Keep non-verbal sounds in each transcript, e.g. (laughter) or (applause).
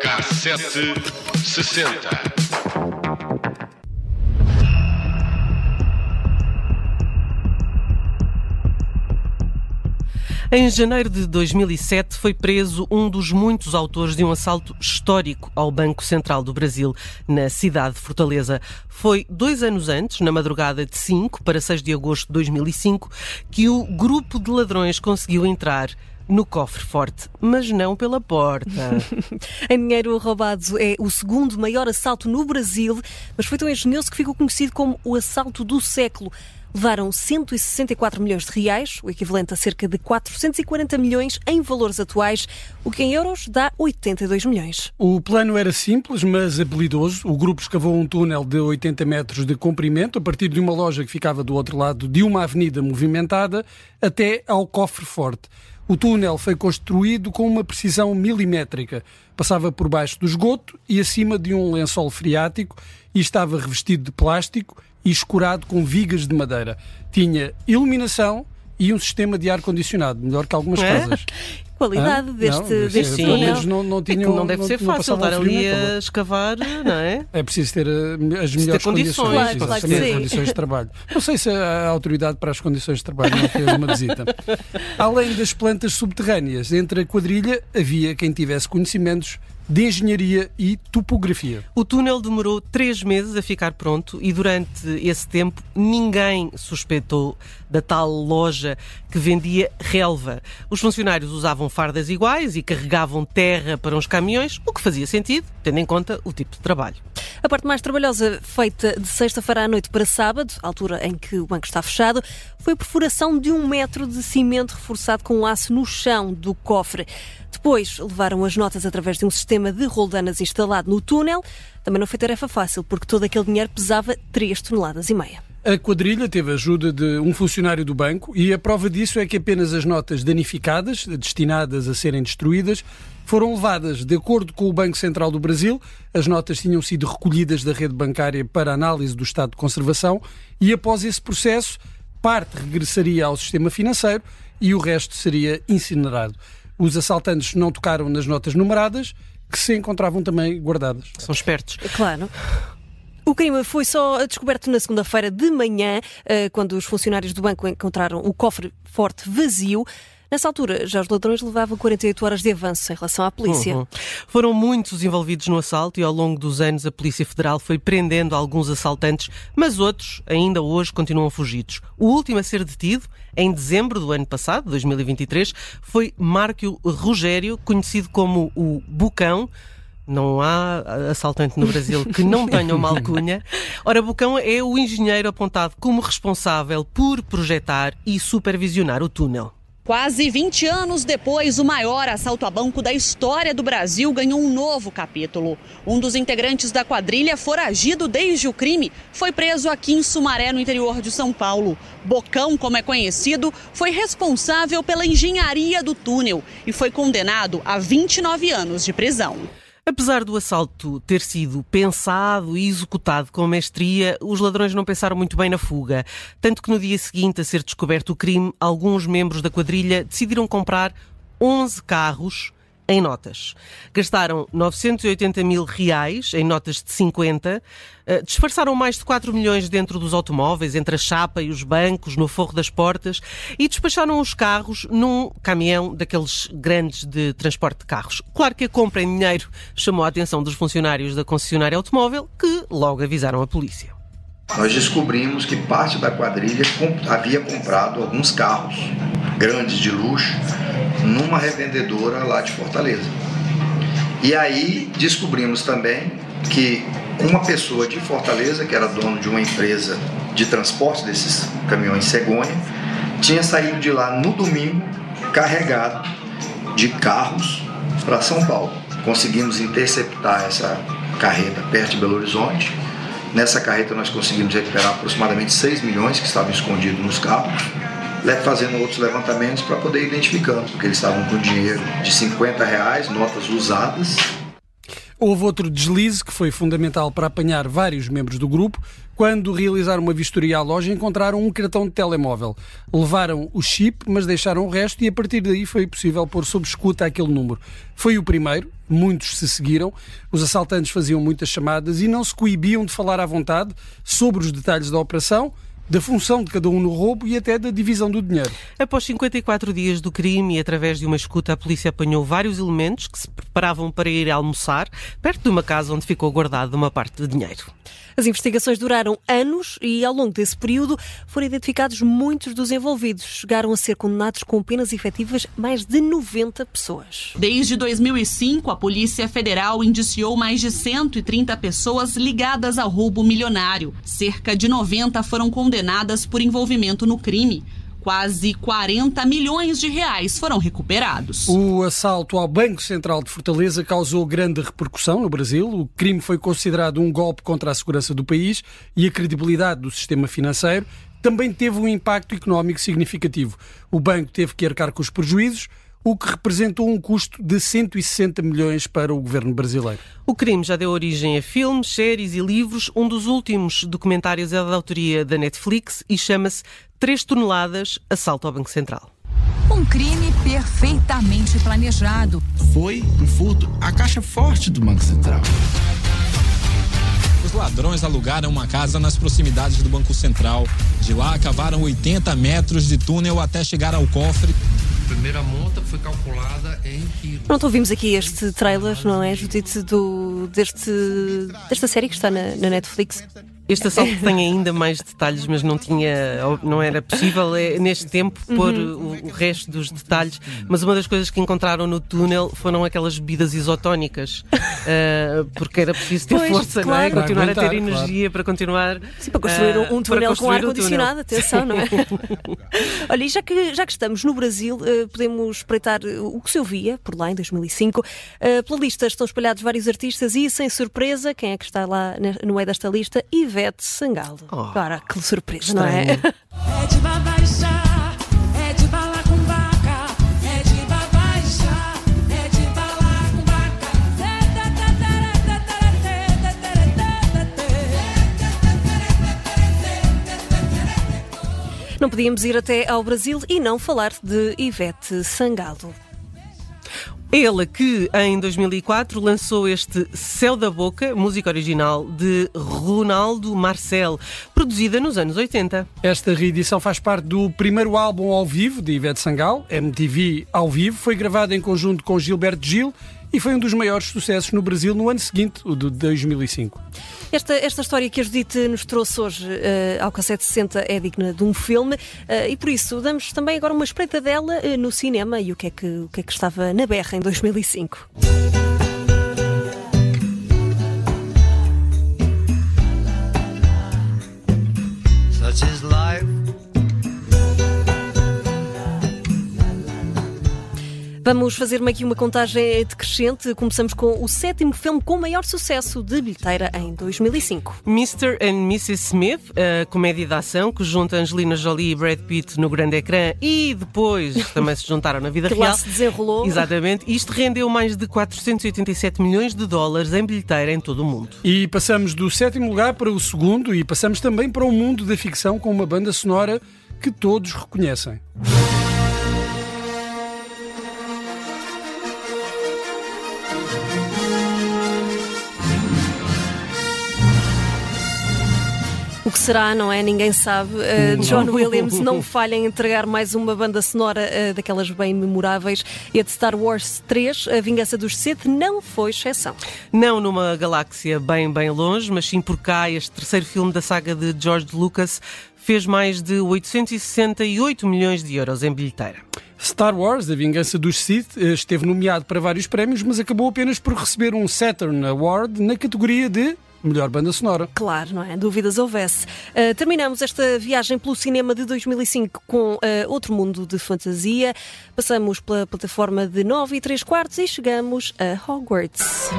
Cassete 60. Em janeiro de 2007 foi preso um dos muitos autores de um assalto histórico ao Banco Central do Brasil, na cidade de Fortaleza. Foi dois anos antes, na madrugada de 5 para 6 de agosto de 2005, que o grupo de ladrões conseguiu entrar no cofre forte, mas não pela porta. (laughs) em dinheiro roubado é o segundo maior assalto no Brasil, mas foi tão engenhoso que ficou conhecido como o assalto do século. Levaram 164 milhões de reais, o equivalente a cerca de 440 milhões em valores atuais, o que em euros dá 82 milhões. O plano era simples, mas habilidoso. O grupo escavou um túnel de 80 metros de comprimento a partir de uma loja que ficava do outro lado de uma avenida movimentada até ao cofre forte. O túnel foi construído com uma precisão milimétrica. Passava por baixo do esgoto e acima de um lençol freático e estava revestido de plástico e escurado com vigas de madeira. Tinha iluminação e um sistema de ar-condicionado, melhor que algumas É? casas. (laughs) Qualidade Hã? deste, Não, deste é- pelo túnel. menos não, não É tinham- não deve ser fácil estar ali a escavar, não é? É preciso ter uh, as ter melhores condições, condições, Claro, claro sim. condições de trabalho. Não sei se a autoridade para as condições de trabalho não fez uma visita. (laughs) Além das plantas subterrâneas, entre a quadrilha havia quem tivesse conhecimentos de engenharia e topografia. O túnel demorou três meses a ficar pronto e durante esse tempo ninguém suspeitou da tal loja que vendia relva. Os funcionários usavam fardas iguais e carregavam terra para uns caminhões, o que fazia sentido, tendo em conta o tipo de trabalho. A parte mais trabalhosa, feita de sexta-feira à noite para sábado, altura em que o banco está fechado, foi a perfuração de um metro de cimento reforçado com aço no chão do cofre. Depois levaram as notas através de um sistema de roldanas instalado no túnel. Também não foi tarefa fácil, porque todo aquele dinheiro pesava 3 toneladas e meia. A quadrilha teve a ajuda de um funcionário do banco e a prova disso é que apenas as notas danificadas, destinadas a serem destruídas, foram levadas. De acordo com o Banco Central do Brasil, as notas tinham sido recolhidas da rede bancária para análise do estado de conservação e, após esse processo, parte regressaria ao sistema financeiro e o resto seria incinerado. Os assaltantes não tocaram nas notas numeradas, que se encontravam também guardadas. São espertos. Claro. O crime foi só descoberto na segunda-feira de manhã, eh, quando os funcionários do banco encontraram o cofre forte vazio. Nessa altura, já os ladrões levavam 48 horas de avanço em relação à polícia. Uhum. Foram muitos envolvidos no assalto e ao longo dos anos a Polícia Federal foi prendendo alguns assaltantes, mas outros ainda hoje continuam fugidos. O último a ser detido, em dezembro do ano passado, 2023, foi Márcio Rogério, conhecido como o Bucão. Não há assaltante no Brasil que não (laughs) tenha uma alcunha. Ora, Bucão é o engenheiro apontado como responsável por projetar e supervisionar o túnel. Quase 20 anos depois, o maior assalto a banco da história do Brasil ganhou um novo capítulo. Um dos integrantes da quadrilha, foragido desde o crime, foi preso aqui em Sumaré, no interior de São Paulo. Bocão, como é conhecido, foi responsável pela engenharia do túnel e foi condenado a 29 anos de prisão. Apesar do assalto ter sido pensado e executado com mestria, os ladrões não pensaram muito bem na fuga. Tanto que no dia seguinte a ser descoberto o crime, alguns membros da quadrilha decidiram comprar 11 carros em notas. Gastaram 980 mil reais em notas de 50, eh, disfarçaram mais de 4 milhões dentro dos automóveis, entre a chapa e os bancos, no forro das portas, e despacharam os carros num caminhão daqueles grandes de transporte de carros. Claro que a compra em dinheiro chamou a atenção dos funcionários da concessionária automóvel, que logo avisaram a polícia. Nós descobrimos que parte da quadrilha havia comprado alguns carros grandes de luxo numa revendedora lá de Fortaleza. E aí descobrimos também que uma pessoa de Fortaleza, que era dono de uma empresa de transporte desses caminhões cegonha, tinha saído de lá no domingo carregado de carros para São Paulo. Conseguimos interceptar essa carreta perto de Belo Horizonte. Nessa carreta nós conseguimos recuperar aproximadamente 6 milhões que estavam escondidos nos carros, fazendo outros levantamentos para poder ir identificando, porque eles estavam com dinheiro de 50 reais, notas usadas, Houve outro deslize que foi fundamental para apanhar vários membros do grupo. Quando realizaram uma vistoria à loja, encontraram um cartão de telemóvel. Levaram o chip, mas deixaram o resto e a partir daí foi possível pôr sob escuta aquele número. Foi o primeiro, muitos se seguiram. Os assaltantes faziam muitas chamadas e não se coibiam de falar à vontade sobre os detalhes da operação da função de cada um no roubo e até da divisão do dinheiro. Após 54 dias do crime e através de uma escuta, a polícia apanhou vários elementos que se preparavam para ir almoçar perto de uma casa onde ficou guardada uma parte de dinheiro. As investigações duraram anos e, ao longo desse período, foram identificados muitos dos envolvidos. Chegaram a ser condenados com penas efetivas mais de 90 pessoas. Desde 2005, a Polícia Federal indiciou mais de 130 pessoas ligadas ao roubo milionário. Cerca de 90 foram condenadas por envolvimento no crime. Quase 40 milhões de reais foram recuperados. O assalto ao Banco Central de Fortaleza causou grande repercussão no Brasil. O crime foi considerado um golpe contra a segurança do país e a credibilidade do sistema financeiro. Também teve um impacto económico significativo. O banco teve que arcar com os prejuízos o que representou um custo de 160 milhões para o governo brasileiro. O crime já deu origem a filmes, séries e livros. Um dos últimos documentários é da autoria da Netflix e chama-se 3 toneladas assalto ao Banco Central. Um crime perfeitamente planejado. Foi um furto à caixa forte do Banco Central. Os ladrões alugaram uma casa nas proximidades do Banco Central. De lá, cavaram 80 metros de túnel até chegar ao cofre primeira monta foi calculada em quilos. Pronto, ouvimos aqui este trailer, não é, Judite, do, deste, desta série que está na, na Netflix. Este assalto tem ainda mais detalhes, mas não tinha, não era possível é, neste tempo pôr uhum. o, o, resto dos detalhes. Mas uma das coisas que encontraram no túnel foram aquelas bebidas isotónicas, uh, (laughs) porque era preciso ter pois, força, claro. não é? Continuar aguentar, a ter energia claro. para continuar. Sim, para construir uh, um túnel com ar-condicionado, atenção, não é? (laughs) Olha, e já que, já que estamos no Brasil, uh, podemos espreitar o que se ouvia por lá em 2005. pela lista estão espalhados vários artistas e, sem surpresa, quem é que está lá no meio desta lista? Ivete Ivete Sangalo. Oh, Agora, que surpresa, estranho. não é? É de babaixar, é de bala com vaca, é de babaixar, é de bala com vaca. Não podíamos ir até ao Brasil e não falar de Ivete Sangalo. Ele que em 2004 lançou este Céu da Boca, música original de Ronaldo Marcel, produzida nos anos 80. Esta reedição faz parte do primeiro álbum ao vivo de Ivete Sangal, MTV ao vivo, foi gravado em conjunto com Gilberto Gil e foi um dos maiores sucessos no Brasil no ano seguinte, o de 2005. Esta, esta história que a Judite nos trouxe hoje uh, ao Cassete 60 é digna de um filme uh, e por isso damos também agora uma espreita dela uh, no cinema e o que, é que, o que é que estava na berra em 2005. Such is life. Vamos fazer aqui uma contagem decrescente. Começamos com o sétimo filme com maior sucesso de bilheteira em 2005. Mr. and Mrs. Smith, a comédia de ação que junta Angelina Jolie e Brad Pitt no grande ecrã e depois (laughs) também se juntaram na vida que real. Lá se desenrolou. Exatamente. Isto rendeu mais de 487 milhões de dólares em bilheteira em todo o mundo. E passamos do sétimo lugar para o segundo e passamos também para o mundo da ficção com uma banda sonora que todos reconhecem. Será, não é? Ninguém sabe. Uh, John Williams não falha em entregar mais uma banda sonora uh, daquelas bem memoráveis. E a de Star Wars 3, A Vingança dos Sith, não foi exceção. Não numa galáxia bem, bem longe, mas sim por cá, este terceiro filme da saga de George Lucas fez mais de 868 milhões de euros em bilheteira. Star Wars, A Vingança dos Sith, eh, esteve nomeado para vários prémios, mas acabou apenas por receber um Saturn Award na categoria de melhor banda sonora. Claro, não é? Dúvidas houvesse. Uh, terminamos esta viagem pelo cinema de 2005 com uh, Outro Mundo de Fantasia. Passamos pela plataforma de 9 e 3 quartos e chegamos a Hogwarts.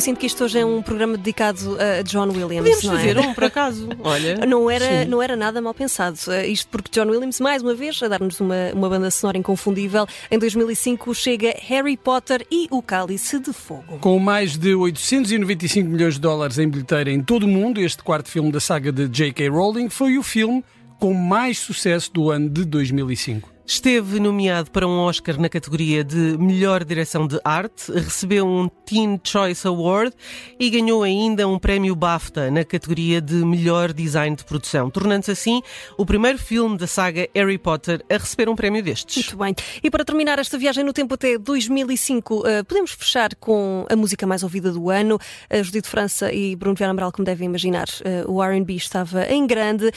Eu sinto que isto hoje é um programa dedicado a John Williams. Podemos não é? fazer um, por (laughs) acaso. Olha. Não era, não era nada mal pensado. Uh, isto porque John Williams, mais uma vez, a dar-nos uma, uma banda sonora inconfundível. Em 2005 chega Harry Potter e o Cálice de Fogo. Com mais de 895 milhões de dólares em bilheteira em todo o mundo, este quarto filme da saga de J.K. Rowling foi o filme com mais sucesso do ano de 2005. Esteve nomeado para um Oscar na categoria de Melhor Direção de Arte, recebeu um Teen Choice Award e ganhou ainda um prémio BAFTA na categoria de Melhor Design de Produção, tornando-se assim o primeiro filme da saga Harry Potter a receber um prémio destes. Muito bem. E para terminar esta viagem no tempo até 2005, uh, podemos fechar com a música mais ouvida do ano. Uh, Judite França e Bruno Vieira Amaral, como devem imaginar, uh, o R&B estava em grande.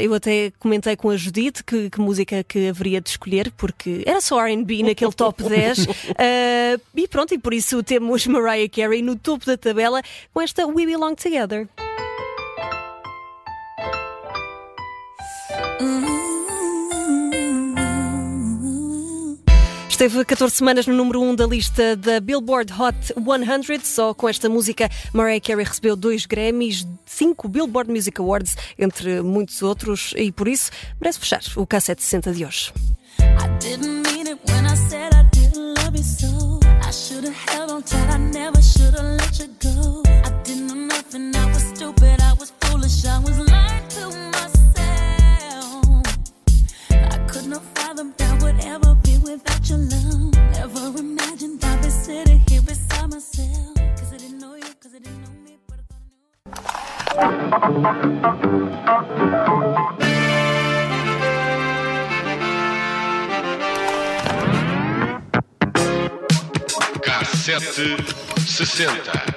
Eu até comentei com a Judite que, que música que haveria de escolher, porque era só RB naquele top 10. uh, (laughs) e pronto, e por isso temos Mariah Carey no topo da tabela com esta We Belong Together. Esteve 14 semanas no número 1 da lista da Billboard Hot 100. Só com esta música, Mariah Carey recebeu dois Grammys, cinco Billboard Music Awards, entre muitos outros, e por isso merece fechar o K760 de hoje. I didn't mean it when I said I didn't love you so. I should have held on tight, I never should have let you go. I didn't know nothing, I was stupid, I was foolish, I was lying to myself. I could not have fathom that would ever be without your love. Never imagined I'd be sitting here beside myself. Cause I didn't know you, cause I didn't know me, but I thought I knew. K760.